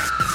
you